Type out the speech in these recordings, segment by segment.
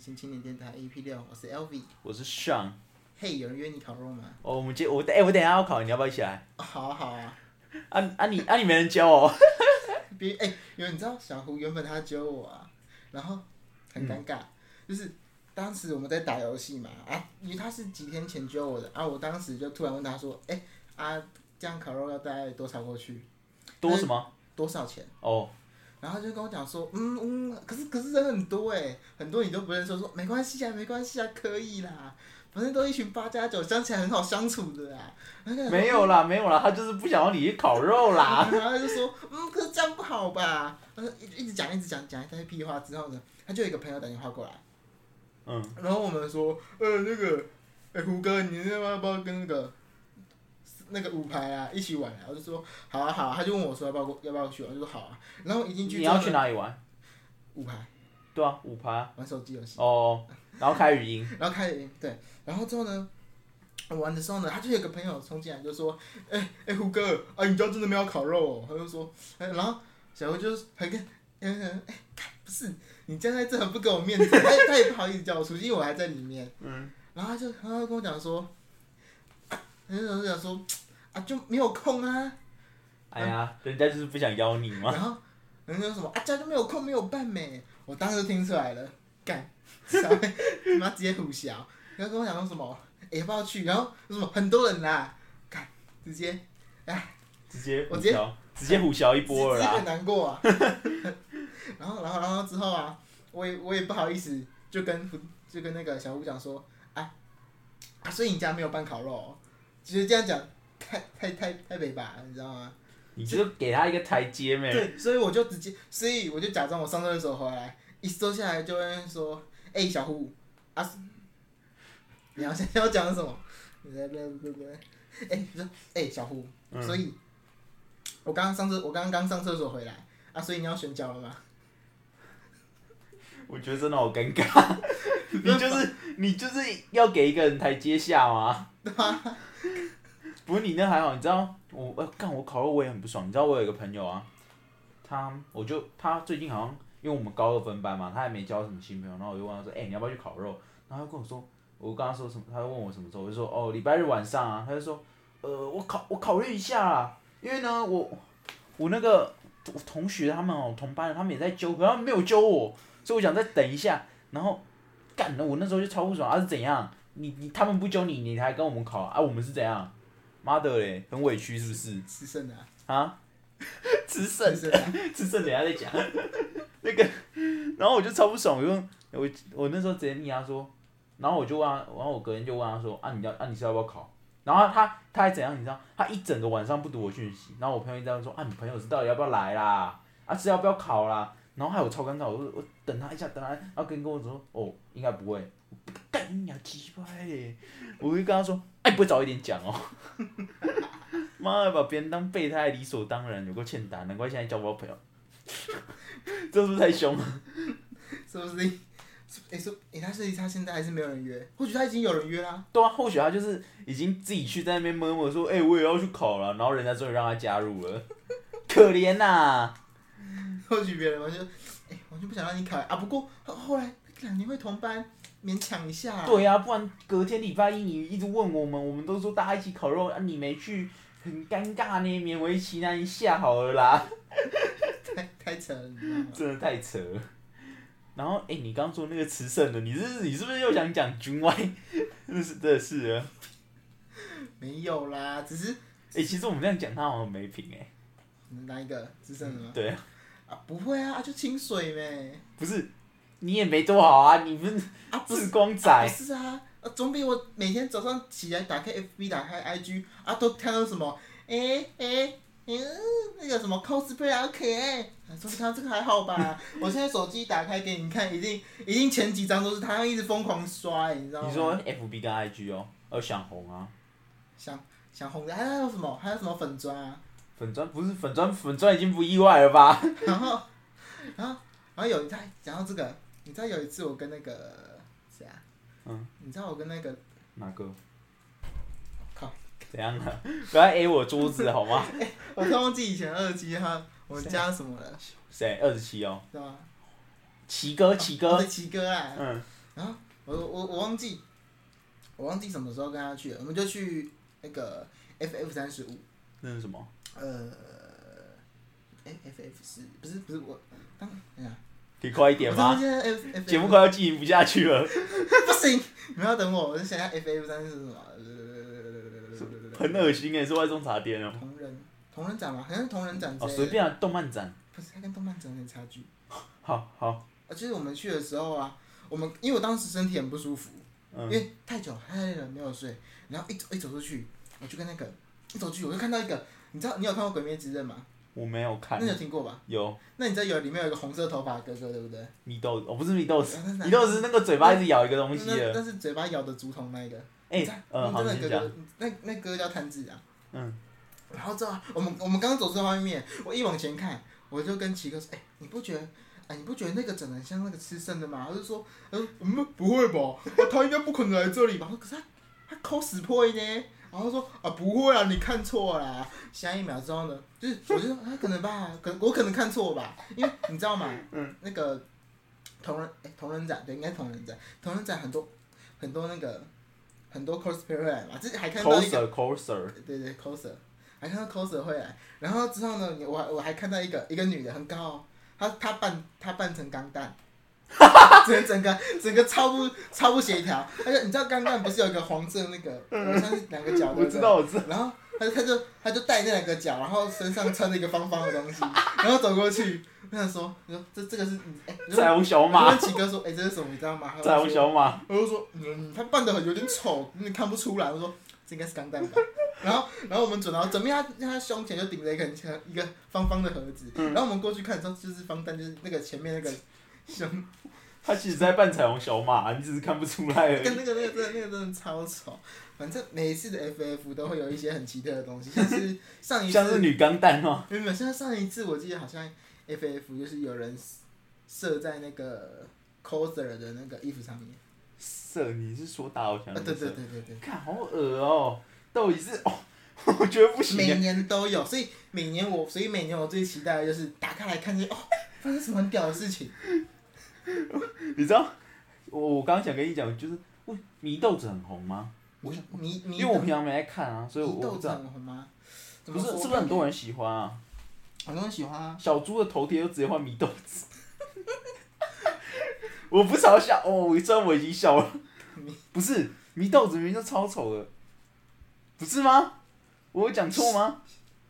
新青年电台 EP 六，我是 LV。我是 Sean。嘿，有人约你烤肉吗？哦，我们接我哎、我等一下要考，你要不要一起来？哦好啊好啊，啊啊你啊你没人教哦。别哎，有人知道小胡原本他揪我啊，然后很尴尬，就是当时我们在打游戏嘛啊，因为他是几天前揪我的啊，我当时就突然问他说，哎啊，这样烤肉要大概多少过去？多什么？多少钱？哦，然后他就跟我讲说，嗯嗯，可是可是人很多哎，很多你都不认识，说没关系啊，没关系啊，可以啦，反正都一群八加九，相起来很好相处的啦。没有啦没有啦，他就是不想要你去烤肉啦。然后他就说，嗯，可是这样不好吧？他说一一直讲一直讲讲一堆屁话之后呢，他就有一个朋友打电话过来，嗯，然后我们说，呃，那个，哎、胡哥，你那要不要跟那个那个五排啊一起玩啊？我就说好啊好啊，他就问我说要不要要不要去玩，我就说好啊。然后一进去你要去哪里玩？五排对啊，五排啊。玩手机游戏。哦，然后开语音。然后开语音对，然后之后呢，我玩的时候呢，他就有个朋友冲进来就说，哎、哎、胡哥啊，你家真的没有烤肉、哦？他就说，哎、然后小胡就是很跟，嗯嗯，哎、看不是你站在这很不给我面子，他也他也不好意思叫我出去，因为我还在里面，嗯，然后他就他就跟我讲说，啊，他就讲说，啊就没有空啊，哎呀，人家就是不想邀你嘛。然后人家说什么啊家就没有空没有办没，我当时就听出来了，干，稍 微他妈直接虎笑，然后跟我讲说什么，哎、要不要去？然后说什么很多人啦，干，直接哎直接我直接，直接虎啸一波了直接很。难过啊。然后然后然后之后啊，我也我也不好意思，就跟就跟那个小胡讲说，哎啊，所以你家没有办烤肉、哦，其实这样讲太太太太北吧，你知道吗？你就给他一个台阶呗？对，所以我就直接，所以我就假装我上厕所回来，一坐下来就会说：“哎、小胡啊，你要要讲什么？”你在不不不，哎，你说哎、小胡，嗯所以，我刚刚上厕，我刚刚上厕所回来啊，所以你要选角了吗？我觉得真的好尴尬。你就是你就是要给一个人台阶下吗？不是你那还好，你知道我呃干我烤肉我也很不爽，你知道我有一个朋友啊，他我就他最近好像因为我们高二分班嘛，他还没交什么新朋友，然后我就问他说，哎、你要不要去烤肉？然后他跟我说，我跟他说什么，他就问我什么时候，我就说哦礼拜日晚上啊，他就说呃我考我考虑一下啦，因为呢我我那个我同学他们哦同班的他们也在揪，可他们没有揪我，所以我想再等一下，然后干了我那时候就超不爽，啊是怎样？你你他们不揪你，你还跟我们考啊？我们是怎样？妈的嘞，很委屈是不是？吃剩的、啊，啊？吃剩吃剩的啊、吃剩，等一下再讲。那个，然后我就超不爽，我就我我那时候直接密他说，然后我就问他，然后我隔天就问他说，啊你要啊你是要不要考？然后他他还怎样？你知道？他一整个晚上不读我讯息，然后我朋友一直在说，啊你朋友是到底要不要来啦？啊是要不要考啦？然后害我超尴尬，我我等他一下，等他，然后跟跟我说，哦应该不会，干你娘鸡巴嘞！我就跟他说，哎、不会早一点讲哦。妈的，把别人当备胎理所当然，有够欠打，难怪现在交不到朋友。这是不是太凶了？是不是？哎、说哎、他是他现在还是没有人约，或许他已经有人约啦。对啊，或许他就是已经自己去在那边摸摸说，哎、我也要去考了，然后人家终于让他加入了，可怜呐、或许别人完全，哎、完全不想让你考啊。不过后后来两年会同班，勉强一下、啊。对呀、不然隔天礼拜一你一直问我们，我们都说大家一起烤肉啊，你没去，很尴尬呢，勉为其难一下好了啦，太太扯了？真的太扯了。然后，哎、你刚说那个慈圣的，你是你是不是又想讲军外？真是真的是啊。没有啦，只是哎、其实我们这样讲他好像没品哎、哪一个资深的吗？对啊，啊，不会啊，啊就清水呗。不是你也没多好啊，你不是啊，不是志光啊仔不，是啊，啊总比我每天早上起来打开 FB 打开 IG 啊，都看到什么，哎、哎、嗯，那个什么 cosplay 好可爱，啊说他这个还好吧？我现在手机打开给你看，一定一定前几张都是他一直疯狂刷、你知道吗？你说 FB 跟 IG 哦，要想红啊，想想红的，还有什么？还有什么粉砖啊？粉砖不是粉砖，粉砖已经不意外了吧？然后，然后，然后有一台讲到这个，你知道有一次我跟那个谁啊？嗯。你知道我跟那个哪个？靠！怎样的？不要 A 我桌子好吗？我突然忘记以前二期哈，我们家什么了，谁？二十七哦。对吧？奇哥，奇哥。奇哥啊。嗯。然后我我我忘记，我忘记什么时候跟他去了，我们就去那个 FF 三十五。那是什么？呃，哎，FF 是不是不是我？当哎呀，可以快一点吗？节目快要进行不下去了。不行，你要等我，我想下 FF 三是什么？很恶心哎，是外送茶店哦。同人，同人展吗？好像是同人展。哦，随便啊，动漫展。不是，它跟动漫展有点差距。好好。啊，就是我们去的时候啊，我们因为我当时身体很不舒服，因为太久太累了没有睡，然后一走一走出去，我就跟那个一走出去我就看到一个。你知道你有看过《鬼灭之刃》吗？我没有看。那你有听过吧？有。那你知道有里面有一个红色头发的哥哥，对不对？米豆哦，不是米豆子，米豆子那个嘴巴一直咬一个东西的。那是嘴巴咬的竹筒那一个。哎，嗯，好，那哥哥，那那哥哥叫炭治啊。嗯。然后之后，我们我们刚走出外面，我一往前看，我就跟奇哥说：“哎，你不觉得？哎，你不觉得那个长得像那个吃剩的吗？”他就说：“嗯，不会吧？他应该不可能来这里吧？可是他他抠死破呢。”然后说啊不会啊，你看错了。下一秒之后呢，就是我就说啊可能吧，可我可能看错吧，因为你知道吗？嗯。那个同人哎同人展对，应该同人展，同人展很多很多那个很多 cosplay 会来嘛，之前还看到一个 coser。对对 coser，还看到 coser 会来，然后之后呢，我我还看到一个一个女的很高，她她扮她扮成钢弹。整 整个整个超不超不协调，而且你知道刚刚不是有一个黄色那个，好像是两个角，我知道我知道。然后他他就他就带那两个角，然后身上穿着一个方方的东西，然后走过去，他说，你说这这个是哎，彩虹小马。跟奇哥说，哎，这是什么？你知道吗？彩虹小马。我就说，嗯，他扮的很有点丑，你看不出来。我说这应该是钢弹吧。然后然后我们准到准备他他胸前就顶着一个很一个方方的盒子，然后我们过去看，之后就是方弹，就是那个前面那个 胸。他其实在扮彩虹小马，你只是看不出来而已。跟那个那个真的那个真的超丑，反正每一次的 FF 都会有一些很奇特的东西，像是 上一次。像是女钢弹哦。没有没有，像上一次我记得好像 FF 就是有人射在那个 coser 的那个衣服上面。射？你是说打偶像？啊？对对对对对。看好恶哦，到底是哦，我觉得不行。每年都有，所以每年我所以每年我最期待的就是打开来看见哦，发生什么很屌的事情。你知道，我我刚刚想跟你讲，就是喂，祢豆子很红吗？我迷迷，因为我平常没在看啊，所以我不知道。很红吗？不是，是不是很多人喜欢啊？很多人喜欢啊！小猪的头贴就直接换祢豆子。我不嘲笑哦，我虽然我已经笑了。不是，祢豆子明明就超丑的，不是吗？我有讲错吗？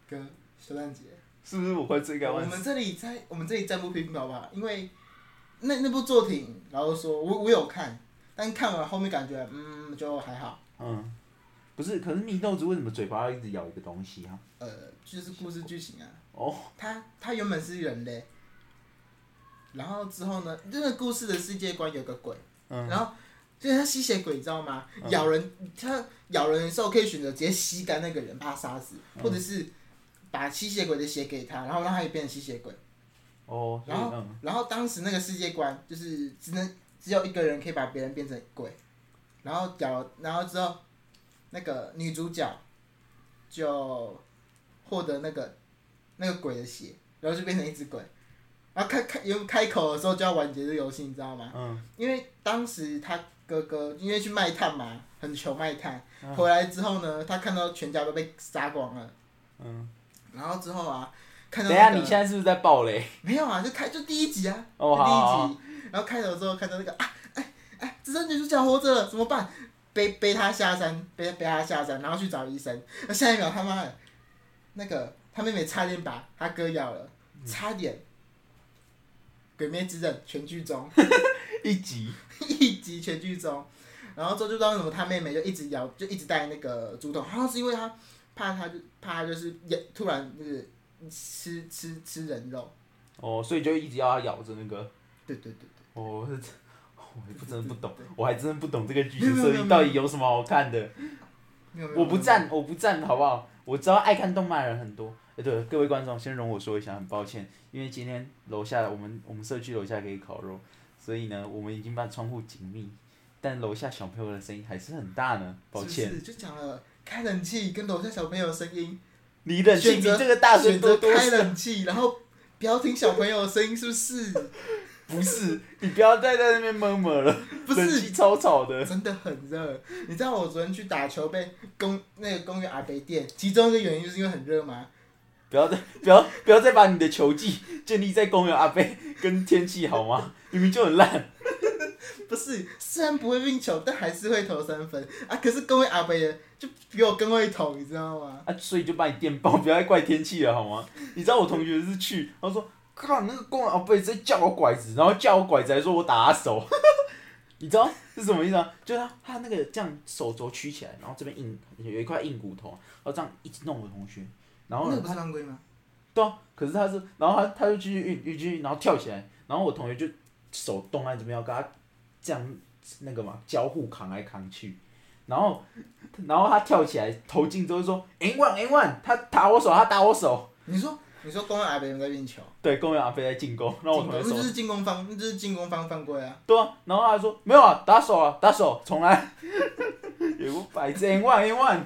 哥，圣诞节是不是我快追赶我们这里在我们这里暂不评表吧，因为。那那部作品，然后说我我有看，但看完后面感觉嗯就还好。嗯，不是，可是祢豆子为什么嘴巴一直咬一个东西啊？呃，就是故事剧情啊。哦。他他原本是人类，然后之后呢，这个故事的世界观有个鬼，嗯然后就是他吸血鬼，你知道吗？咬人，他咬人的时候可以选择直接吸干那个人，把他杀死，或者是把吸血鬼的血给他，然后让他也变成吸血鬼。哦，然后，然后当时那个世界观就是只能只有一个人可以把别人变成鬼，然后屌，然后之后那个女主角就获得那个那个鬼的血，然后就变成一只鬼，然后开开有开口的时候就要完结这游戏，你知道吗？嗯。因为当时他哥哥因为去卖炭嘛，很穷卖炭，回来之后呢，他看到全家都被杀光了。嗯。然后之后啊。等下，你现在是不是在爆雷？没有啊，就开就第一集啊，第一集，然后开头之后看到那个啊，哎哎，只剩女主角活着了，怎么办？背背她下山，背背他下山，然后去找医生。那下一秒他妈的，那个他妹妹差点把他哥咬了，差点。鬼灭之刃全剧终，一集 一集全剧终，然后之后就知道为什么他妹妹就一直咬，就一直带那个竹筒，好像是因为他怕他就怕就是突然就是。吃吃吃人肉，哦，所以就一直要他咬着那个。对对对对。哦，我不真的不懂，我还真的不懂这个剧情设定到底有什么好看的。我不赞，我不赞，好不好？我知道爱看动漫的人很多。哎，对，各位观众，先容我说一下，很抱歉，因为今天楼下我们我们社区楼下可以烤肉，所以呢，我们已经把窗户紧密，但楼下小朋友的声音还是很大呢，抱歉。是是就讲了开冷气跟楼下小朋友的声音，你冷气比这个大声选择开多多开？冷气，然后不要听小朋友的声音，是不是？不是，你不要再在那边闷闷了，不是冷气超吵的。真的很热。你知道我昨天去打球被公那个公园阿北电，其中一个原因就是因为很热吗？不要再不要不要再把你的球技建立在公园阿贝跟天气好吗？明明就很烂。不是，虽然不会运球，但还是会投三分啊。可是公园阿伯也就比我更会投，你知道吗？啊，所以就把你电爆，不要再怪天气了好吗？你知道我同学是去，他说，靠，那个公园阿伯直接叫我拐子，然后叫我拐子还说我打他手，你知道是什么意思吗？就是他他那个这样手肘曲起来，然后这边硬有一块硬骨头，然后这样一直弄我同学，然后呢那个不是犯规吗？对啊，可是他是，然后他他就继续运运继续，然后跳起来，然后我同学就手动在这边要跟他这样那个嘛交互扛来扛去，然后然后他跳起来投进之后就说 N one N one，他打我手，他打我手，你说你说公园阿北有在运球？对，公园阿飞在进攻，然后我同学手进攻那就是进攻方，那就是进攻方犯规啊！对啊，然后他还说没有啊，打手啊，打手，重来，有个百字 N one N one，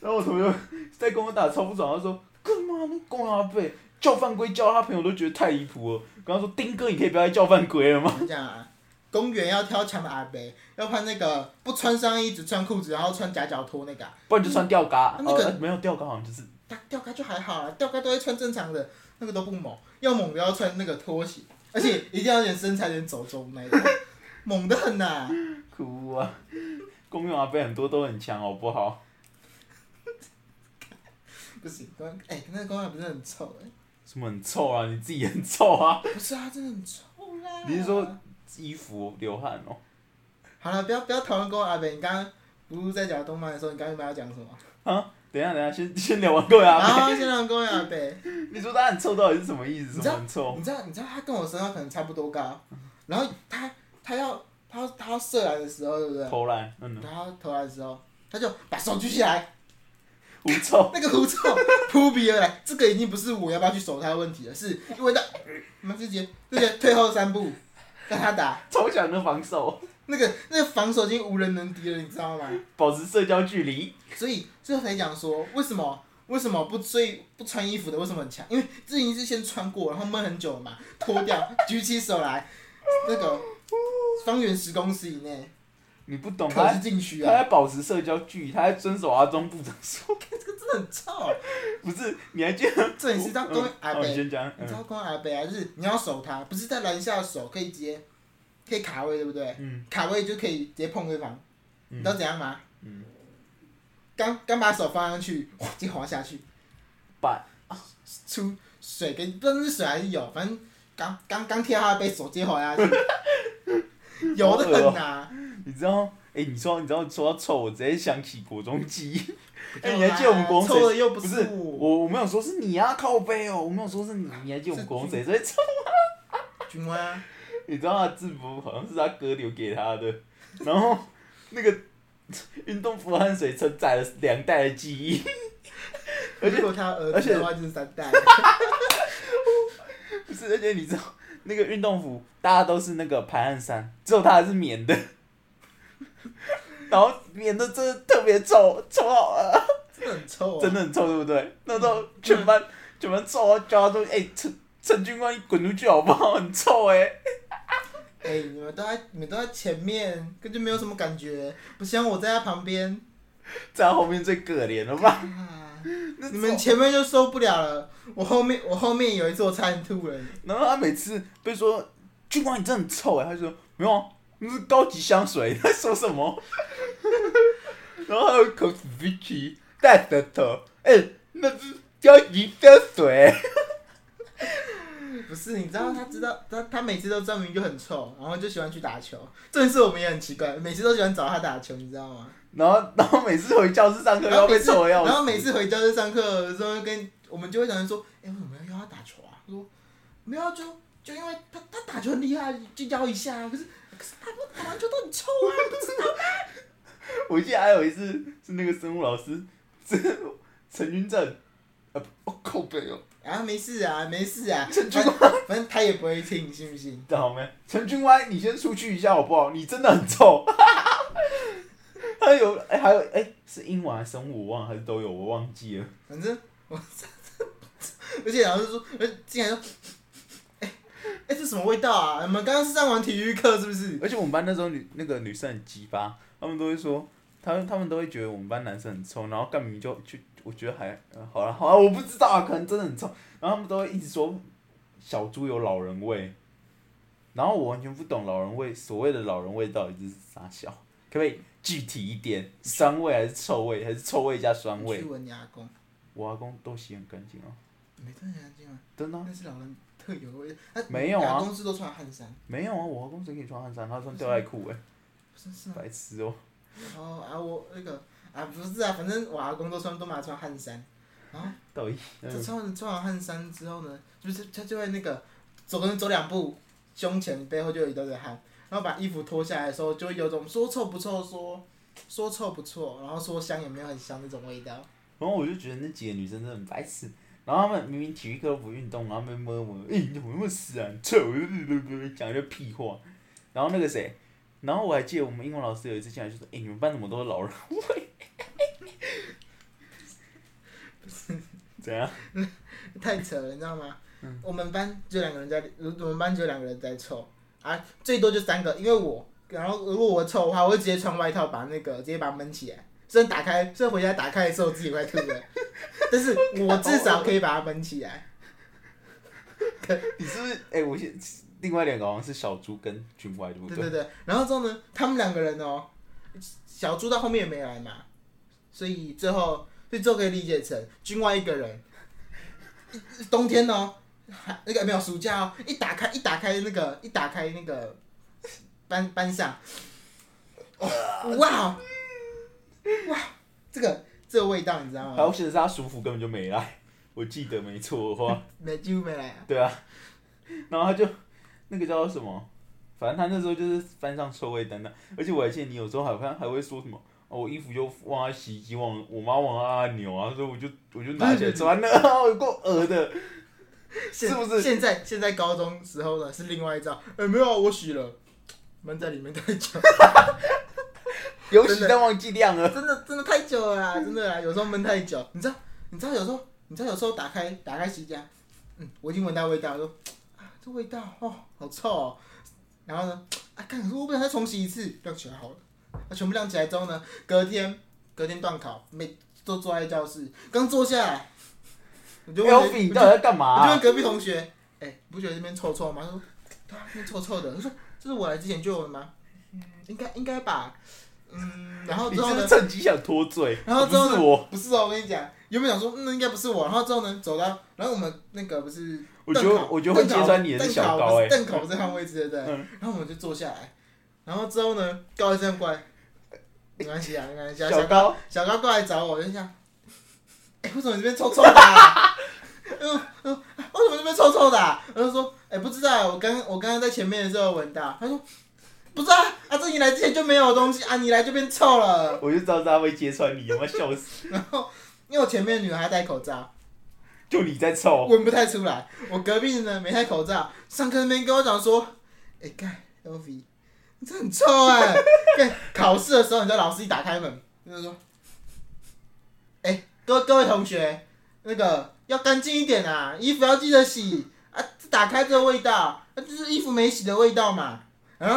然后我同学在跟我打超不爽，他说干嘛那公园阿飞叫犯规叫他朋友都觉得太离谱了，跟他说丁哥你可以不要再叫犯规了吗？我讲啊，公园要挑强的阿伯，要穿那个不穿上衣只穿裤子，然后穿夹脚拖那个、啊，不然就穿吊嘎，那个哦没有吊嘎好像就是吊嘎就还好啦，吊嘎都会穿正常的，那个都不猛，要猛的要穿那个拖鞋，而且一定要有点身材，有点走中那种，猛的很呐、哭啊。公园阿伯很多都很强好不好？不行，公园哎、那个公园不是很臭哎、什么很臭啊？你自己很臭啊！不是啊，真的很臭啦。你是说衣服流汗哦？好了，不要不要讨论公园阿北，你刚刚不是在讲动漫的时候，你刚刚有没有要讲什么？啊等一下等一下，先 先聊完公园阿然后先让公园阿北。你说他很臭到底是什么意思？你知道什么很臭？你知道，你知道他跟我身高可能差不多高，然后他他要他要他要射来的时候，对不对？投篮，嗯，他要投来的时候，他就把手举起来，狐臭。那个狐臭扑鼻而来。这个已经不是我要不要去守他的问题了，是因为他，我们直接直接退后三步，让他打。超强的防守，那个那个防守已经无人能敌了，你知道吗？保持社交距离。所以最后才讲说，为什么为什么不追不穿衣服的为什么很强？因为这已经是先穿过，然后闷很久了嘛，脱掉，举起手来，那个方圆十公尺以内，你不懂，他可是禁区啊，他在保持社交距离，他在遵守阿中部长说，这个真的很臭。不是？你还记得？这里是张公阿北，你知道公阿北啊，就是你要守他，不是在篮下手可以直接可以卡位，对不对？嗯卡位就可以直接碰对方，你知道嗯怎样吗？嗯，刚刚把手放上去，哇，直接滑下去，把出水跟不知道是水还是油，反正刚刚刚贴他的背，手直接滑下去，油的很呐、你知道？哎、你说你知道说到臭，我直接想起国中记忆。哎、不你还记得我们国中谁？臭的又不不是我，我，没有说是你啊，靠背哦，我没有说是你。你还记得我们国中谁最臭？君威啊，你知道他的制服好像是他哥留给他的，然后那个运动服汗水承载了两代的记忆。而且他儿而且子的话就是三代，不是，而且你知道那个运动服大家都是那个排汗衫，只有他还是棉的，然后免得真的特别臭，臭好了，真的很臭啊！真的很臭，对不对？那时候全班全班臭啊叫他说：“哎、陈陈军官，你滚出去好不好？很臭哎、哎、你们都在你们都在前面，根本就没有什么感觉，不像我在他旁边，在他后面最可怜了吧？你们前面就受不了了，我后面我后面有一次我差点吐了，然后他每次被说军官你真的很臭哎，他就说没有啊，那是高级香水，他说什么？然后还有一口 Vicky 带舌头，哎、那是高级香水。不是，你知道他知道他他每次都证明就很臭，然后就喜欢去打球。这件事我们也很奇怪，每次都喜欢找他打球，你知道吗？然后然后每次回教室上课要被臭要。然后每次回教室上课的时候，跟我们就会讲说，哎、为什么要邀他打球啊？他说没有啊，就就因为他他打球很厉害，就邀一下啊。可是可是他们打完球都很臭啊，你不知道吗？我记得还有一次是那个生物老师陈君正，呃，我靠背哦，啊，没事啊，没事啊，陈君反反正他也不会听，信不信？知道没？陈君歪，你先出去一下好不好？你真的很臭。还有，哎、还有，哎、是英文还是生物？我忘了，还是都有，我忘记了。反正我，而且老师说，呃，竟然说，哎、哎、这什么味道啊？你们刚刚是上完体育课是不是？而且我们班那时候女那个女生很鸡巴，他们都会说，他们他们都会觉得我们班男生很臭，然后干明就就我觉得还、呃、好了好了，我不知道啊，可能真的很臭，然后他们都会一直说小猪有老人味，然后我完全不懂老人味，所谓的老人味到底是啥小，可不可以具体一点？酸味还是臭味，还是臭味加酸味去？闻你阿公，我阿公都洗很干净哦，没真的干净啊？真的啊、那是老人特有的味道。啊没有啊公司都穿汗衫，没有啊，我阿公司可以穿汗衫？他穿吊带裤哎？白痴哦、哦啊，我那个啊不是啊，反正我阿公都穿都嘛穿汗衫，然后到底这穿完穿完汗衫之后呢，就是他就会那个走可能走两步，胸前背后就有一堆的汗，然后把衣服脱下来的时候，就会有种说臭不臭说说臭不臭，然后说香也没有很香那种味道。然后我就觉得那几个女生真的很白痴，然后他们明明体育课都不运动，然后他们摸摸，哎、你怎么那么死啊？你臭，讲一堆屁话。然后那个谁，然后我还记得我们英文老师有一次进来就说，哎、你们班怎么都是老人味？怎样？太扯了，你知道吗？我们班就两个人在，我们班只有两个人在臭啊，最多就三个，因为我，然后如果我臭的话，我会直接穿外套把那个直接把它闷起来，虽然打开，虽然回家打开的时候自己快吐了，但是我至少可以把它闷起来。你是不是？哎、我现另外两个好像是小猪跟军外，对不对？对对，然后之后呢，他们两个人哦，小猪到后面也没来嘛，所以最后，所以最后可以理解成军外一个人，冬天哦，还那个没有暑假哦，一打开一打开那个一打开那个班班上，哦哇哦哇，这个这个味道你知道吗？好险是他叔父根本就没来，我记得没错的话。没几乎没来啊，对啊，然后他就那个叫做什么，反正他那时候就是翻上臭味担当，而且我还记得你有时候好像还会说什么，哦，我衣服就忘在洗衣机，忘了我妈忘了按钮啊，所以我就我就拿起来穿了，有够恶的，是不是？现在现在高中时候的是另外一招，哎、没有啊我洗了，闷在里面太久。有洗但忘记晾了，真的真的太久了啦，真的啦，有时候闷太久，你知道你知道有时候你知道有时候打开打开洗衣机，嗯，我已经闻到味道，我说啊这味道哦好臭哦，然后呢啊看我不想再重洗一次，晾起来好了，那全部晾起来之后呢，隔天隔天断考，每都坐在教室，刚坐下来，我就问你到底在干嘛、啊我就问？隔壁同学，哎、你不觉得这边臭臭吗？他说，对啊，那边臭臭的。他说，这是我来之前就有的吗？嗯，应该应该吧。嗯，然后之后呢？趁机想脱罪？然后之后呢？不是我，不是哦，我跟你讲，原本想说，嗯，那应该不是我。然后之后呢，走到，然后我们那个不是我觉得邓考我觉得会邓考揭穿你的是邓考小高哎、不是邓考不是换位置对不对？嗯然后我们就坐下来，然后之后呢，高医生过来，没关系啊，没关系啊。小高，小高过来找我，我就想，哎、为什么你这边臭臭的、啊？嗯嗯，为什么这边臭臭的、啊？我就说，哎、不知道，我刚我刚刚在前面的时候闻到。他说，不是啊，啊，这你来之前就没有东西啊，你来就变臭了。我就知道他会揭穿你，有没有笑死？然后，因为我前面的女孩戴口罩，就你在臭，闻不太出来。我隔壁的呢没戴口罩，上课那边跟我讲说，哎、干 L V，你这很臭哎、干考试的时候，你知道老师一打开门，就是说，哎、各位各位同学，那个要干净一点啊，衣服要记得洗啊，打开这个味道，那、就是衣服没洗的味道嘛。然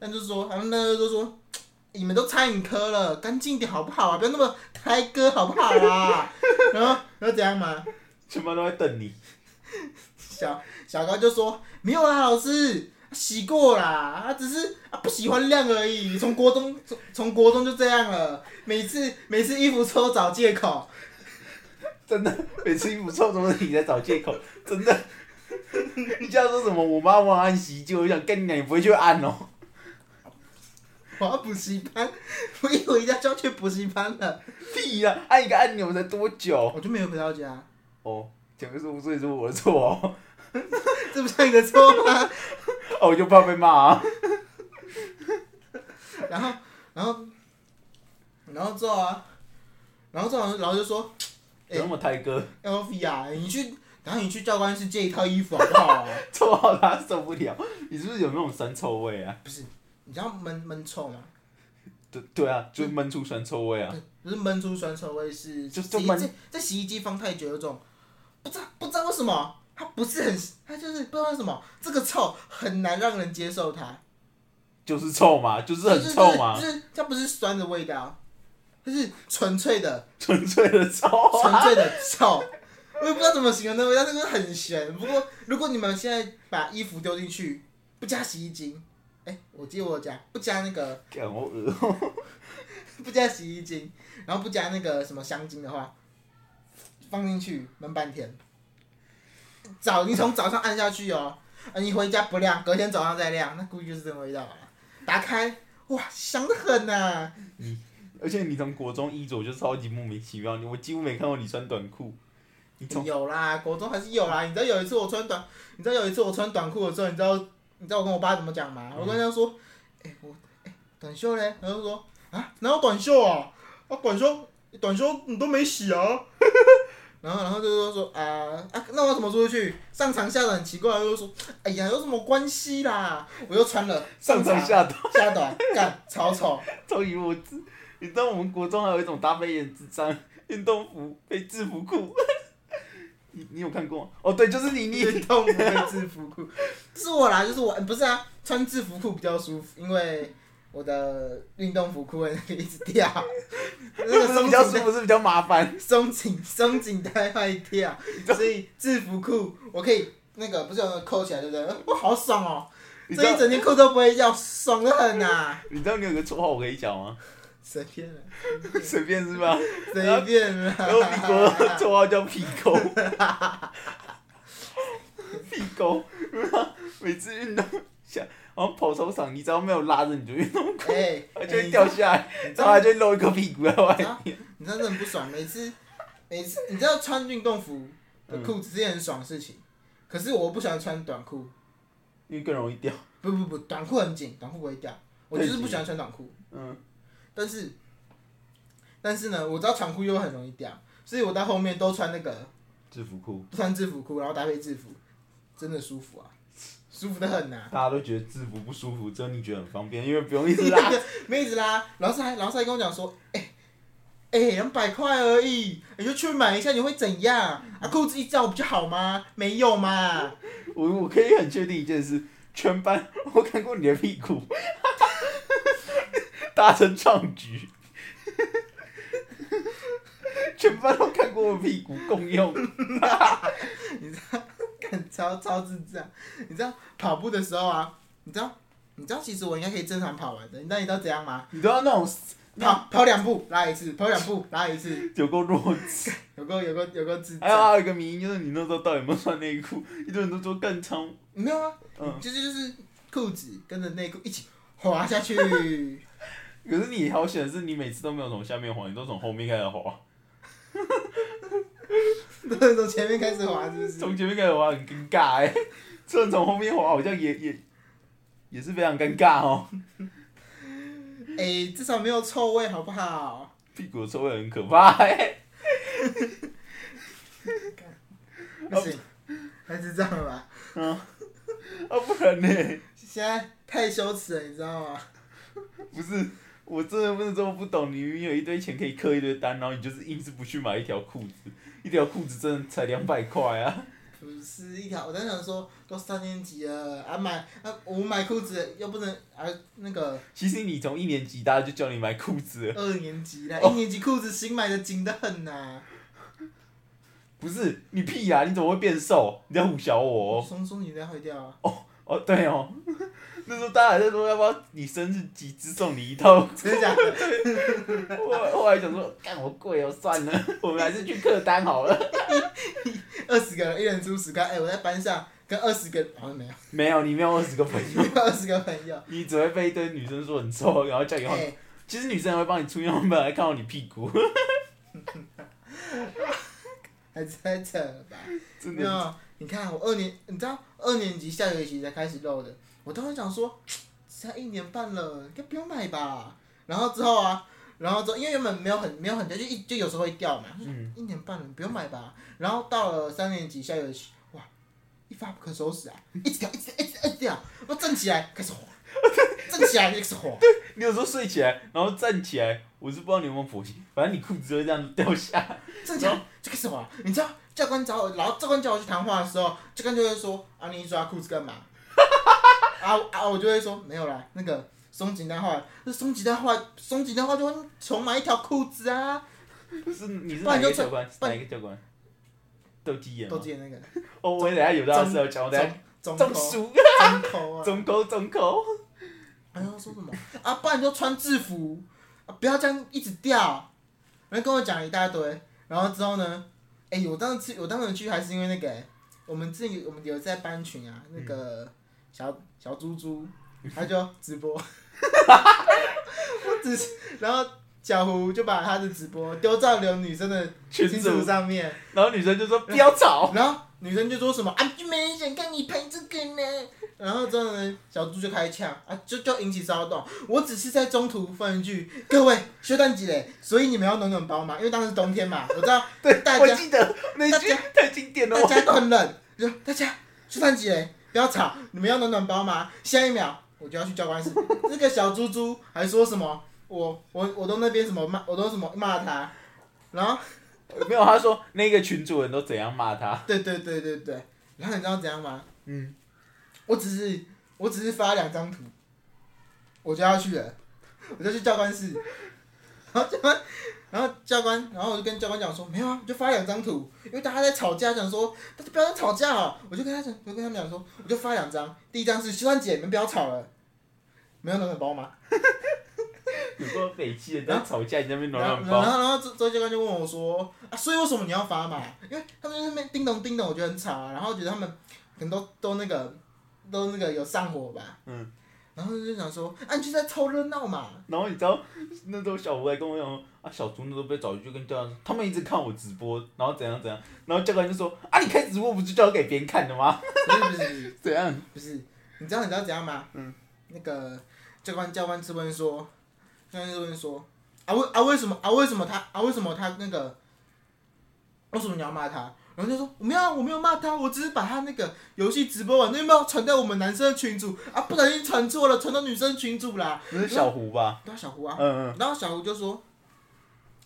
后他就说，他们那个就说。你们都餐饮科了，干净一点好不好啊？不要那么胎哥好不好啊？然后，然后怎样嘛？全班都在瞪你。小小高就说没有啊，老师洗过啦，他只是啊不喜欢晾而已。从国中从从国中就这样了，每次每次衣服臭找借口。真的，每次衣服臭都是你在找借口，真的。你这样说什么？我妈忘按洗衣机，我想跟你讲，你不会去按哦。我要补习班，我以为要就要去补习班了，屁呀、按一个按钮才多久？我就没有回到家，哦，讲个说所以说我的错哦，这不算你的错吗？哦，我就怕被骂啊。然后然后然后之后啊，然后这老师老师就说有那么胎哥，，LV 啊，你去，然后你去教官室借一套衣服好不好啊？臭到他受不了。你是不是有那种酸臭味啊？不是，你知道闷闷臭吗？对对啊，就是闷出酸臭味啊。不是闷出酸臭味，是就就闷洗在在洗衣机放太久，有种不知道不知道为什么，它不是很，它就是不知道为什么这个臭很难让人接受它，就是臭嘛，就是很臭嘛就，是它不是酸的味道，它是纯粹的纯粹的臭啊。纯粹的臭。我也不知道怎么形容那个味道，那个很咸。不过如果你们现在把衣服丢进去，不加洗衣精，哎、我记得我有加不加那个。不加洗衣精，然后不加那个什么香精的话，放进去焖半天。早你从早上按下去哦，啊你回家不亮，隔天早上再亮，那估计就是这个味道了。打开，哇，香的很呐、而且你从国中衣着就超级莫名其妙，你我几乎没看过你穿短裤。你有啦，国中还是有啦。你知道有一次我穿短，你知道有一次我穿短裤的时候，你知道你知道我跟我爸怎么讲吗？我跟他说，哎、我哎、短袖嘞，然后说啊哪有短袖啊？啊短袖短袖你都没洗啊。然后然后就说说啊啊那我怎么出去？上长下短很奇怪，又说哎呀有什么关系啦？我又穿了上长下短，下短，干超丑。超级弱智。你知道我们国中还有一种搭配颜智障运动服配制服裤，你你有看过吗？哦，对，就是你你运动服配制服裤，是我啦，就是我，不是啊，穿制服裤比较舒服，因为我的运动服裤会一直掉，那那个不是比较舒服，是比较麻烦。松紧松紧带会掉，所以制服裤我可以那个不是有那个扣起来对不对？哇，好爽哦！你知道这一整天裤都不会掉，爽的很呐、你知道你有个绰号我可以讲吗？随便了，随便是吧？随便啦。然后屁狗绰号叫屁狗，屁狗，每次运动下，然后跑操场，你只要没有拉着你的运动裤，哎，它就会掉下来，然后它就会露一个屁股在外面。你知道这很不爽，每次每次你知道穿运动服的裤子是件很爽的事情，可是我不喜欢穿短裤。因为更容易掉。不不不，短裤很紧，短裤不会掉。我就是不喜欢穿短裤，嗯，但是但是呢，我知道长裤又很容易掉，所以我到后面都穿那个制服裤，穿制服裤，然后搭配制服，真的舒服啊，舒服的很呐、大家都觉得制服不舒服，只有你觉得很方便，因为不用一直拉。没一直拉，老师还老师还跟我讲说，哎、哎，两百块而已，你就去买一下，你会怎样？啊，裤子一照不就好吗？没有嘛？我我可以很确定一件事，全班我看过你的屁股，达成创举，全班都看过我屁股共用。你知道看超超智障，你知道跑步的时候啊，你知道你知道其实我应该可以正常跑完的，你知道你知道怎样吗？你知道那种跑跑两步拉一次，跑两步拉一次，有够弱智。有个有个有个智还有。还有一个迷因就是你那时候到底有没有穿内裤，一堆人都说更长。没有啊，嗯，就是就是裤子跟着内裤一起滑下去。可是你好险的是，你每次都没有从下面滑，你都从后面开始滑。都是从前面开始滑，是不是？从前面开始滑很尴尬哎、突然从后面滑好像也也也是非常尴尬哦。哎、至少没有臭味，好不好？屁股的臭味很可怕哎、不行，还是这样吧。啊不然呢？现在太羞耻了，你知道吗？不是，我真的不是这么不懂，你明明有一堆钱可以刻一堆单，然后你就是硬是不去买一条裤子，一条裤子真的才两百块啊！不是一条，我在想说，都三年级了，啊买啊我买裤子又不能啊那个其实你从一年级大家就叫你买裤子了，二年级啦，哦 一年级裤子新买的紧的很呐、不是你屁呀、你怎么会变瘦？你在唬小我哦？松松你在坏掉啊，哦，对哦，那时候大家还在说要不要你生日集资送你一套，真的假的？后后来想说干我贵哦，算了，我们还是去客单好了。二十个人，一人出十块，哎、我在班上跟二十个好像没有，没有，你没有二十个朋友，二十个朋友，你只会被一堆女生说很臭，然后叫你换。哎、其实女生还会帮你出样本来看到你屁股，还是太扯了吧？真的。你看我二年，你知道二年级下学期才开始露的，我当时想说，才一年半了，应该不用买吧。然后之后啊，然后之后因为原本没有很没有很掉，就一就有时候会掉嘛，嗯，一年半了，不用买吧。然后到了三年级下学期，哇，一发不可收拾啊，一直掉，一直掉，一直掉，一直掉，我站起来开始滑，站起来开始滑，你有时候睡起来，然后站起来，我是不知道你有没有佛系，反正你裤子就会这样掉下来。站起来就开始滑。你知道教官找我，然后教官叫我去谈话的时候，教官就会说啊，你抓裤子干嘛？啊啊，我就会说没有啦，那个松紧带坏了，那松紧带坏，松紧带坏就会重买一条裤子啊。是你是不然就穿哪一个教官？不然哪一个教官？斗鸡眼吗？都记得那个 哦，我等下有到的时候讲，我等下中口中暑，中口啊。中口中口。哎呦，说什么啊？不然你就穿制服，啊，不要这样一直掉。然后跟我讲一大堆，然后之后呢，哎、我当时去，我当时去还是因为那个、我们自己我们有在班群啊，那个小小猪猪，他就直播，我只是，然后小胡就把他的直播丢在了女生的群群组主，上面，然后女生就说不要吵。然后女生就说什么啊，就没人想看你拍这个呢。然后之后呢，小猪就开枪啊，就就引起骚动。我只是在中途放一句，各位休蛋几嘞，所以你们要暖暖包嘛，因为当时冬天嘛，我知道 对，大家我记得那句太经典了。大家都很冷，就说大家休蛋几嘞，不要吵，你们要暖暖包吗？下一秒我就要去教官室，那个小猪猪还说什么，我我我都那边什么骂，我都什么骂他，然后没有，他说那个群主人都怎样骂他。对对对对对，然后你知道怎样吗？嗯，我只是我只是发两张图，我就要去了，我就去教官室，然后教官，然后教官，然后我就跟教官讲说，没有啊，我就发两张图，因为大家在吵架，讲说大家不要再吵架了，我就跟他讲，我就跟他们讲说，我就发两张，第一张是希望姐你们不要吵了，没有暖暖包吗？有个北气的在吵架，你在那边暖暖 包。然后然后周周教官就问我说，啊，所以为什么你要发嘛？因为他们在那边叮咚叮咚，我觉得很吵啊，然后觉得他们可能都都那个都那个有上火吧，嗯，然后就想说，啊，你就在凑热闹嘛。然后你知道那时候小吴还跟我讲说啊，小猪那时候被找去就跟教官说，他们一直看我直播，然后怎样怎样，然后教官就说啊，你开直播不是就要给别人看的吗？不是不是不是怎样？不是，你知道你知道怎样吗？嗯。那个教官教官质问说，教官质问说，啊为啊为什么啊为什么他啊为什么他那个，为什么你要骂他？然后就说我没有啊我没有骂他，我只是把他那个游戏直播完，那有没有传到我们男生的群组啊？不小心传错了，传到女生群组啦。不是小胡吧？对啊，小胡啊。嗯嗯。然后小胡就说，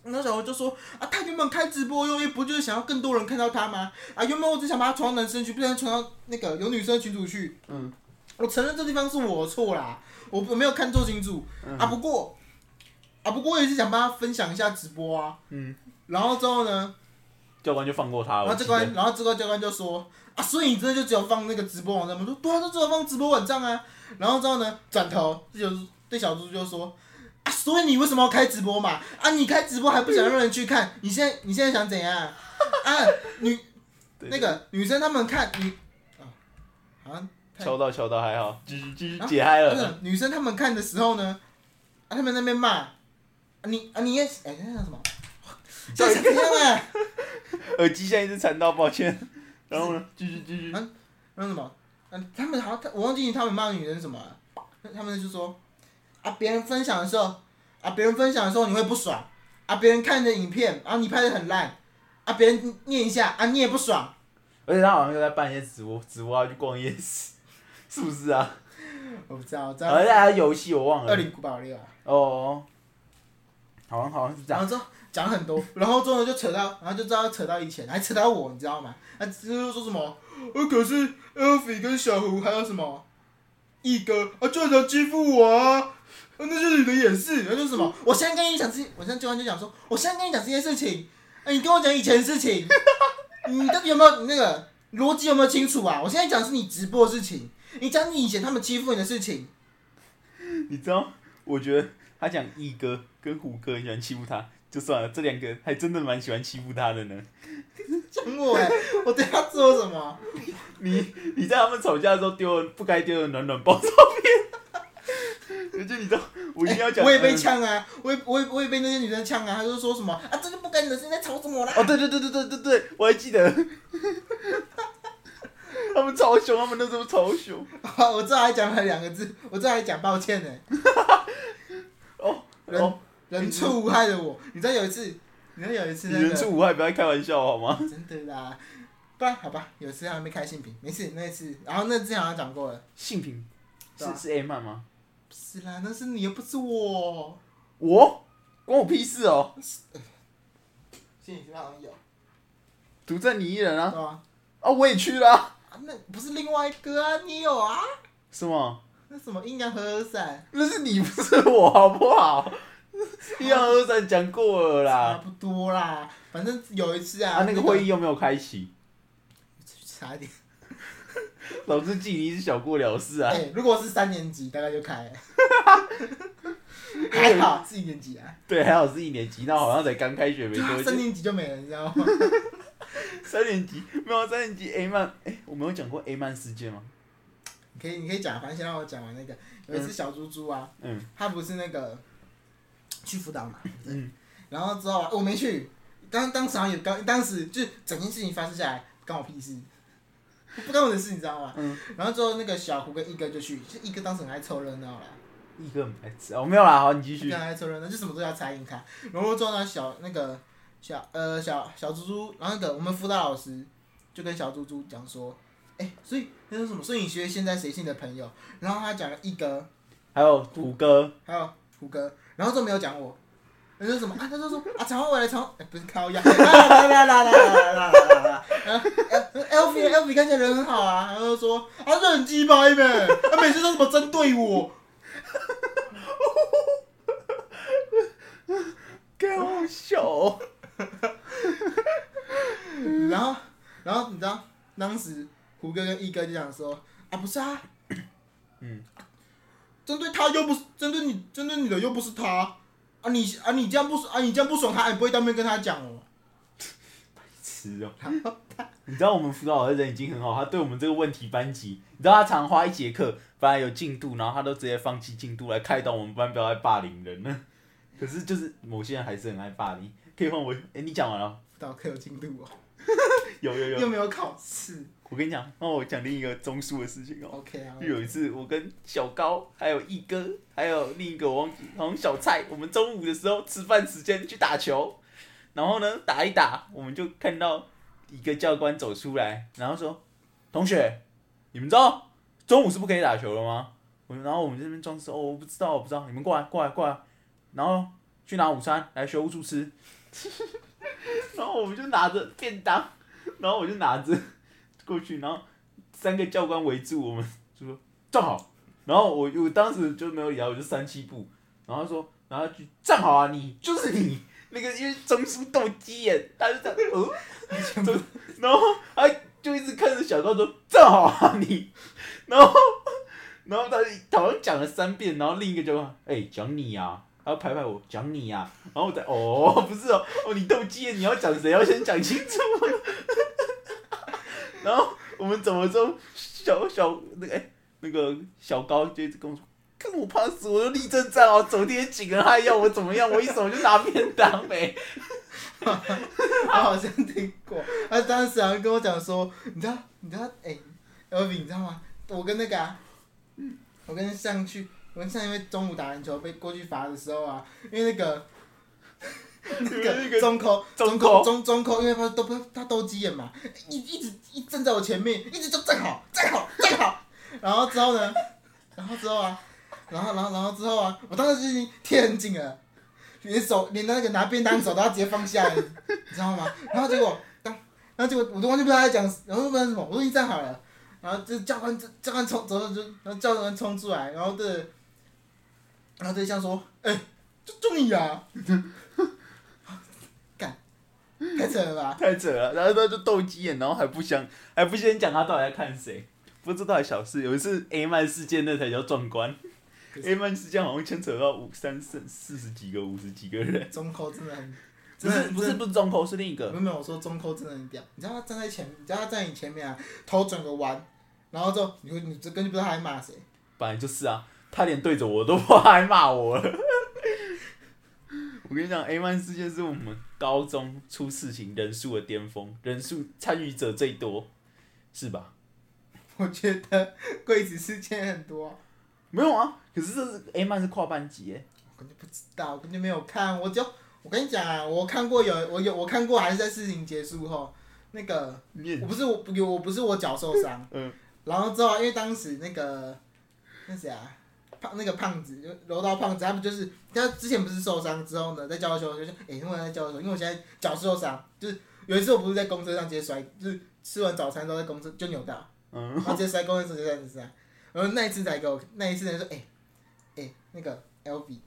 然后小胡就说啊，他原本开直播用意不就是想要更多人看到他吗？啊，原本我只想把他传到男生群，不想传到那个有女生的群组去。嗯。我承认这地方是我错啦，我我没有看错清楚、嗯啊。不过，啊不过我也是想帮他分享一下直播啊。嗯。然后之后呢，教官就放过他了。然后这关，然后这个教官就说啊，所以你真的就只有放那个直播网站吗？说对啊，就只有放直播网站啊。然后之后呢，转头就对小猪就说啊，所以你为什么要开直播嘛？啊，你开直播还不想让人去看？你现在你现在想怎样 啊？啊，女那个女生她们看你啊，啊敲到敲到还好，继续继续啊解嗨了。女生她们看的时候呢，啊，他们在那边骂，啊你啊你也哎那叫什么？这是怎样啊？耳机现在一直缠到，抱歉。然后呢，继续继续。嗯那什么？嗯，他们好像我忘记他们骂女人什么了。他们就说啊，别人分享的时候啊，别人分享的时候你会不爽啊，别人看你的影片啊，你拍的很烂啊，别人念一下啊，你也不爽。而且他好像又在半夜直播，直播要去逛夜市，是不是啊？我不知道，这而且还有游戏我忘了。二零古堡六啊。哦，好像好像是这样。然后之后讲很多，然后之后就扯到，然后就知道扯到以前，还扯到我，你知道吗？他就是说什么，呃，可是 Elfi 跟小胡还有什么一哥啊，就想欺负我啊，啊那就是你的掩饰，然后就是什么，我现在跟你讲这些，我现在教官就讲说，我现在跟你讲这件事情，哎、你跟我讲以前的事情，你到底有没有那个逻辑有没有清楚啊？我现在讲的是你直播的事情，你讲你以前他们欺负你的事情，你知道，我觉得他讲一哥跟胡哥很喜欢欺负他，就算了，这两个还真的蛮喜欢欺负他的呢。讲我哎、我对他做什么？你你在他们吵架的时候丢了不该丢的暖暖包照片，而且你知道，我一定要讲、我也被嗯呛啊，我也我也我也被那些女生呛啊，她就说什么啊，这就不该你的事，你在吵什么啦？哦，对对对对对对对，我还记得，他们超凶，他们那时候超凶。好，我这还讲了两个字，我这还讲抱歉呢。哦哦，人畜无害的我，你知道有一次，你知道有一次那个人畜无害，不要开玩笑好吗？真的啦，不然好吧，有一次还没开性品，没事那一次，然后那之前好像讲过了，性平对啊是是 A 曼吗？不是啦，那是你又不是我，我关我屁事哦，性品好像有，独占你一人啊！啊，我也去了啊，啊，那不是另外一个啊，你有啊？是吗？那什么阴阳和合伞，那是你不是我好不好？一阳二三讲过了差啦。不多啦，反正有一次啊，啊，那个会议又没有开启，差一点。老师记你是小过了事啊哎、。如果是三年级，大概就开了。还好是一年级啊，对，还好是一年级，那好像才刚开学没多久。三年级就没了，你知道吗？三年级没有三年级 A 曼，哎，我们有讲过 A 曼事件吗？你可以，你可以讲，反正先让我讲完那个。有一次小猪猪啊，嗯他不是那个去辅导嘛，嗯，然后之后啊，我没去，当当时好像有刚，当时就是整件事情发生下来，关我屁事，不关我的事，你知道吗？嗯。然后之后那个小胡跟一哥就去，就一哥当时很爱凑热闹啦，一哥很白痴哦，没有啦，好，你继续一哥。很爱凑热闹，就什么都要猜赢他。然后之后呢，小那个小呃小小猪猪，然后那个我们辅导老师就跟小猪猪讲说，哎、所以那是什么？所以你学现在谁是你的朋友？然后他讲了一哥，还有胡哥，还有胡歌，然后都没有讲我。他说什么啊？他说说啊，常伟来长，哎，不是靠腰，啦啦啦啦啦啦啦啦啦。然后 L V L V 看起来人很好啊，然后说啊，这很鸡掰呗，他每次都怎么针对我？更好笑哦。然后然后你知道当时胡歌跟一哥就讲说啊，不是啊，嗯，针对他又不是针对你，针对你的又不是他啊你啊你这样不爽啊你这样不爽他，也不会当面跟他讲哦。吃哦。你知道我们辅导老师人已经很好，他对我们这个问题班级，你知道他常花一节课，本来有进度，然后他都直接放弃进度来开导我们班不要再霸凌人了。可是就是某些人还是很爱霸凌，可以换我？哎、你讲完了？辅导课有进度哦，有有有。又 没有考试。我跟你讲，那我讲另一个中数的事情哦。OK 啊就，有一次，我跟小高还有毅哥，还有另一个我忘记，好像小蔡，我们中午的时候吃饭时间去打球，然后呢打一打，我们就看到一个教官走出来，然后说：“同学，你们知道中午是不可以打球了吗？”我然后我们这边装饰，哦，我不知道，我不知道，你们过来，过来，过来，然后去拿午餐来学务处吃，然后我们就拿着便当，然后我就拿着过去，然后三个教官围住我们，就说站好。然后我我当时就没有理他，我就三七步，然后他说，然后他就站好啊，你就是你那个因为中枢斗鸡眼，他就这样，呃，就然后他就一直看着小高说站好啊你，然后然后他好像讲了三遍，然后另一个教官，哎、讲你呀、啊。他拍拍我，讲你呀、然后我再哦，不是哦，哦你斗鸡眼，你要讲谁？要先讲清楚。然后我们走了之后，小小那个哎、那个小高就一直跟我说，看我怕死，我就立正站好，走天井了，还要我怎么样？我一手就拿便当没。我好像听过。他当时好像跟我讲说，你知道，你知道，哎、e l v i 你知道吗？我跟那个、啊，我跟上去，我跟上因为中午打篮球被过去罚的时候啊，因为那个。那那个中扣，中中扣扣，中中扣，因为他都不他都急眼嘛，一一直一站在我前面，一直就站好，站好，站好。然后之后呢，然后之后啊，然后然后然后之后啊，我当时就已经贴很紧了，连手连那个拿便当手都要直接放下来，你知道吗？然后结果当，然后结果我都完全不知道他在讲，然后不知道什么，我都已经站好了，然后就教官教官冲走走就，然后教官冲出来，然后对，然后对象说，哎、就就你啊、干，太扯了吧？太扯了，然后他就斗鸡眼，然后还不想，还不先讲他到底在看谁，不知道还小事。有一次 A 曼事件那才叫壮观，A 曼事件好像牵扯到五三四四十几个、五十几个人，中扣真的很，不是不是不是中扣，是另一个没有没有，我说中扣真的很屌。你知道他站在前，你知道他站在你前面啊，头转个弯，然后之后你会你这根本不知道他在骂谁。本来就是啊，他连对着我都不还骂我。了。我跟你讲，A 曼事件是我们高中出事情人数的巅峰，人数参与者最多，是吧？我觉得柜子事件很多，没有啊，可是这是 A 曼是跨班级耶，根本不知道，我根本没有看，我就我跟你讲啊，我看过有我有我看过，还是在事情结束后，那个我不是我有我不是我脚受伤，嗯，然后之后因为当时那个那谁啊，胖那个胖子就柔道胖子，他们就是他之前不是受伤之后呢，在教球就是哎，因为在教球，因为我现在脚受伤，就是有一次我不是在公车上直接摔，就是吃完早餐之后在公车就扭到，嗯，然后直接摔公车直接摔摔，然后那一次才给我那一次人说哎哎那个 L B，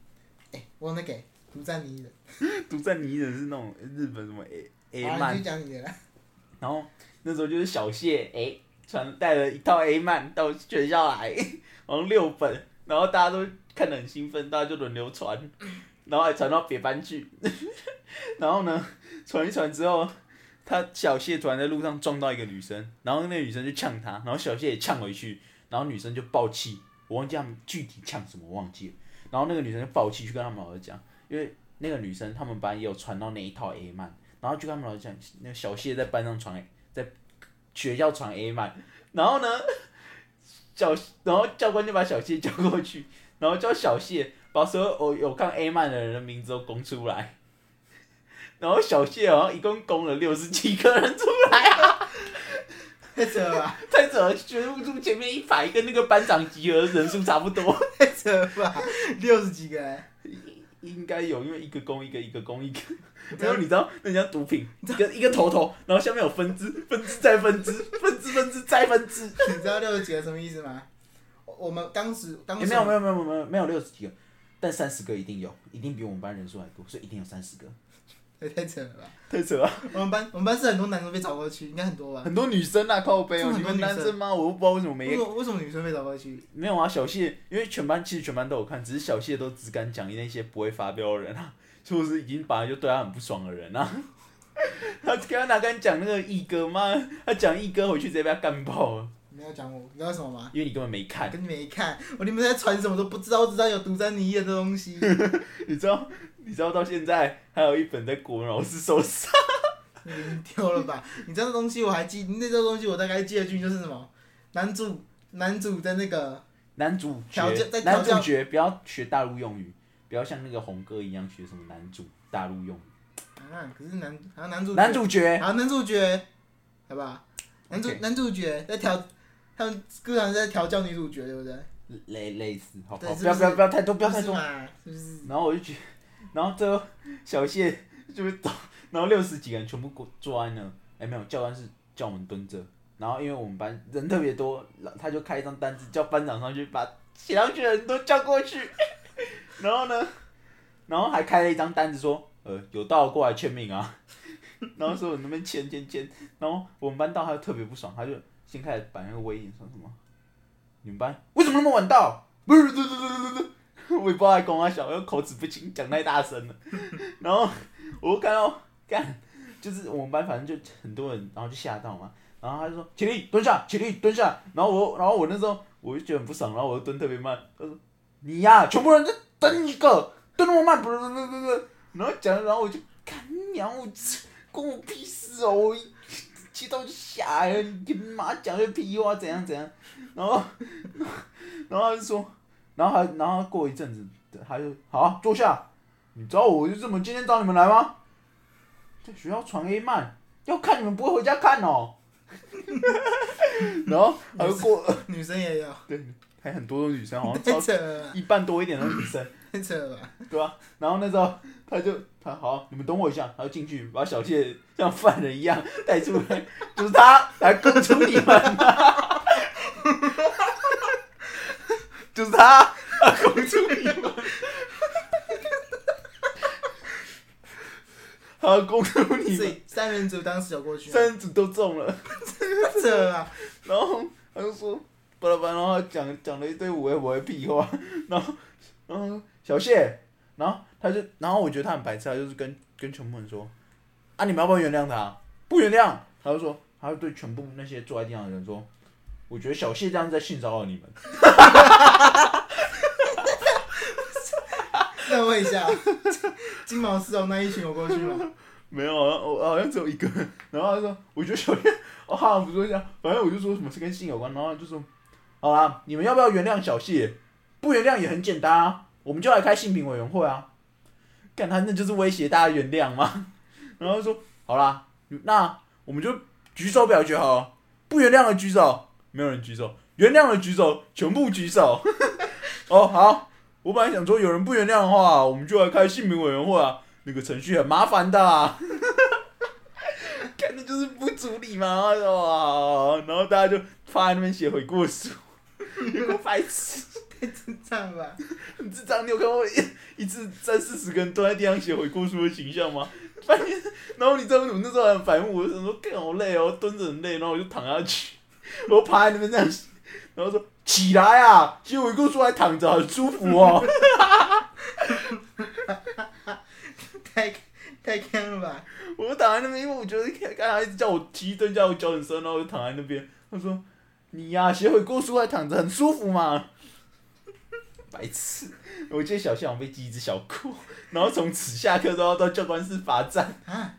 哎我那个独占你的，独占泥人是那种日本什么 A A 好，你就，讲你的啦，然后那时候就是小谢哎传带了一套 A 漫到学校来，然后六本，然后大家都看得很兴奋，大家就轮流传，然后还传到别班去，然后呢传一传之后。他小谢突然在路上撞到一个女生，然后那个女生就呛他，然后小谢也呛回去，然后女生就爆气，我忘记他们具体呛什么，我忘记了。然后那个女生就爆气去跟他们老师讲，因为那个女生他们班也有传到那一套 A 漫，然后就跟他们老师讲，那个小谢在班上传，在学校传 A 漫，然后呢，小然后教官就把小谢叫过去，然后叫小谢把所有有有看 A 漫的人的名字都供出来，然后小谢好像一共供了六十几个人出来啊，太扯了吧，太扯了，学务处前面一排跟那个班长集合人数差不多。太扯了吧，六十几个人，应该有，因为一个公一个，一个公一个。然后你知道，那叫毒品，一个一个头头，然后下面有分支，分支再分支，分支分支再分支。你知道六十几个什么意思吗？我我们当时当时也没有没有没有没有没有六十几个，但三十个一定有，一定比我们班人数还多，所以一定有三十个。也太扯了吧！太扯了，我们班我们班是很多男生被找过去，应该很多吧？很多女生啊，靠背哦，你们男生吗？我都不知道为什么为没什么为什么女生被找过去？没有啊，小谢，因为全班其实全班都有看，只是小谢都只敢讲那些不会发飙的人啊，就是已经本来就对他很不爽的人啊。他刚刚哪敢讲那个一哥妈，他讲一哥回去直接被他干爆了，你要讲我，你知道为什么吗？因为你根本没看我。跟你没看，我你们在传什么都不知道，我只知道有独占你的东西。你知道，你知道到现在还有一本在国文老师手上，你丢了吧？你知道这东西我还记，那这东西我大概记得句就是什么？男主男主的那个男主角在男主角不要学大陆用语，不要像那个红哥一样学什么男主大陆用语。啊，可是男好像男主男主角好男主角，好不好？男主男主角在调，他们各人在调教女主角，对不对？类类似，好不好，不要不要不要太多，不要太多。是嘛？是不是？然后我就觉得，然后最后小谢就是走，然后六十几个人全部坐坐在那，哎没有，教官是叫我们蹲着，然后因为我们班人特别多，他就开一张单子叫班长上去把写上去的人都叫过去，然后呢，然后还开了一张单子说，呃有到过来签名啊，然后说我那边签签签，然后我们班到他就特别不爽，他就先开始摆那个威严说什么，你们班为什么那么晚到？不是，对对对对对对。我也不知道公他小，因为口齿不清，讲太大声了。然后我就看到，干，就是我们班反正就很多人，然后就吓到嘛。然后他就说起立蹲下，起立蹲下。然后我，然后我那时候我就觉得很不爽，然后我就蹲特别慢。他说你呀、全部人在等一个，蹲那么慢，不是不是不是。然后讲，然后我就干娘，我关我屁事哦！气到就下来了，你妈讲的屁话怎样怎样。然后，然后他就说。然后还，然后过一阵子，他就好、啊、坐下。你知道我就这么今天找你们来吗？在学校传 A 漫，要看你们不会回家看哦。然后还有过，女生也有，对还很多的女生，好像太 超一半多一点的女生，太扯了吧？对啊、然后那时候他就他好，你们等我一下，他就进去把小谢像犯人一样带出来，就是他来供出你们、就是他，他供出你们，他供出你们，三人组当时有过去吗，三人组都中了，太扯了吧？然后他就说巴拉巴拉，然后讲讲了一堆无为不为屁话，然后然后小谢，然后他就，然后我觉得他很白痴，他就是跟跟全部人说，啊你们要不要原谅他？不原谅，他就说，他就对全部那些坐在地上的人说，我觉得小谢这样在性骚扰你们。再问一下，金毛狮王那一群有过去吗？没有啊，我好像只有一个人。然后他说，我觉得小谢，我好像不说一下，反正我就说什么是跟性有关，然后他就说，好啦，你们要不要原谅小谢？不原谅也很简单啊，我们就来开性平委员会啊。干他那就是威胁大家原谅吗？然后说好啦，那我们就举手表决好，不原谅的举手，没有人举手，原谅的举手，全部举手。哦，好，我本来想说有人不原谅的话，我们就来开性平委员会啊，那个程序很麻烦的。啊看的就是不处理嘛，然后大家就趴在那边写悔过书，有个白痴，智障吧。很智障，你有看过一一次三四十个人蹲在地上写悔过书的形象吗？反正，然后你知道我那时候很反目，我就想说，干好累哦，蹲着很累，然后我就躺下去，我趴在那边这样，然后说起来啊，写悔过书还躺着，很舒服哦。太太坑了吧！我躺在那边，因为我觉得刚才一直叫我提蹲，叫我脚很酸，然后我就躺在那边。他说：“你呀，写悔过书还躺着，很舒服嘛。”白痴！我记得小象被记一只小过，然后从此下课都要到教官室罚站。啊？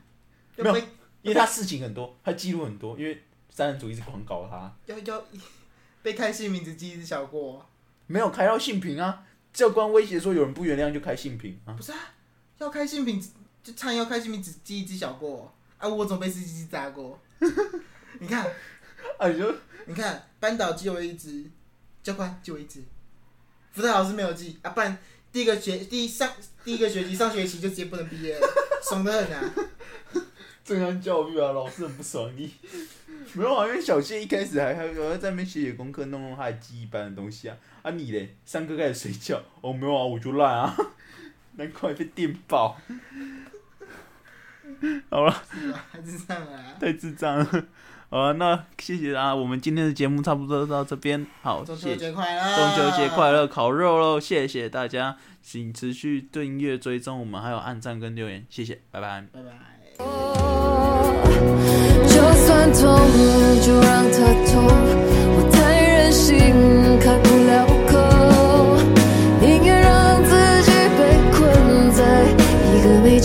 没有，因为他事情很多，他记录很多，因为三人组一直狂搞他。要要被开姓名只记一只小过？没有开到性平啊！教官威胁说有人不原谅就开性平啊！不是啊，要开性平就唱要开性平只记一只小过啊！我总被司机砸过。你看，啊你就你看班导记我一只，教官记我一只。辅导老师没有记啊，不然第一个学第一上第一个学期上学期就直接不能毕业了，爽得很啊！正常教育啊，老师很不爽你。没有啊，因为小谢一开始还还还在那边写写功课，弄弄他的记忆班的东西啊。啊你嘞，上课开始睡觉，哦没有啊，我就烂啊，难怪被电爆。好了，太智障了，太智障了。好了，那谢谢啊，我们今天的节目差不多到这边，好，中秋节快乐，中秋节快乐，烤肉喽，谢谢大家，请持续订阅追踪我们，还有按赞跟留言，谢谢，拜拜，拜拜。就算痛，就让它痛，我太任性，开不了口，宁愿让自己被困在一个没。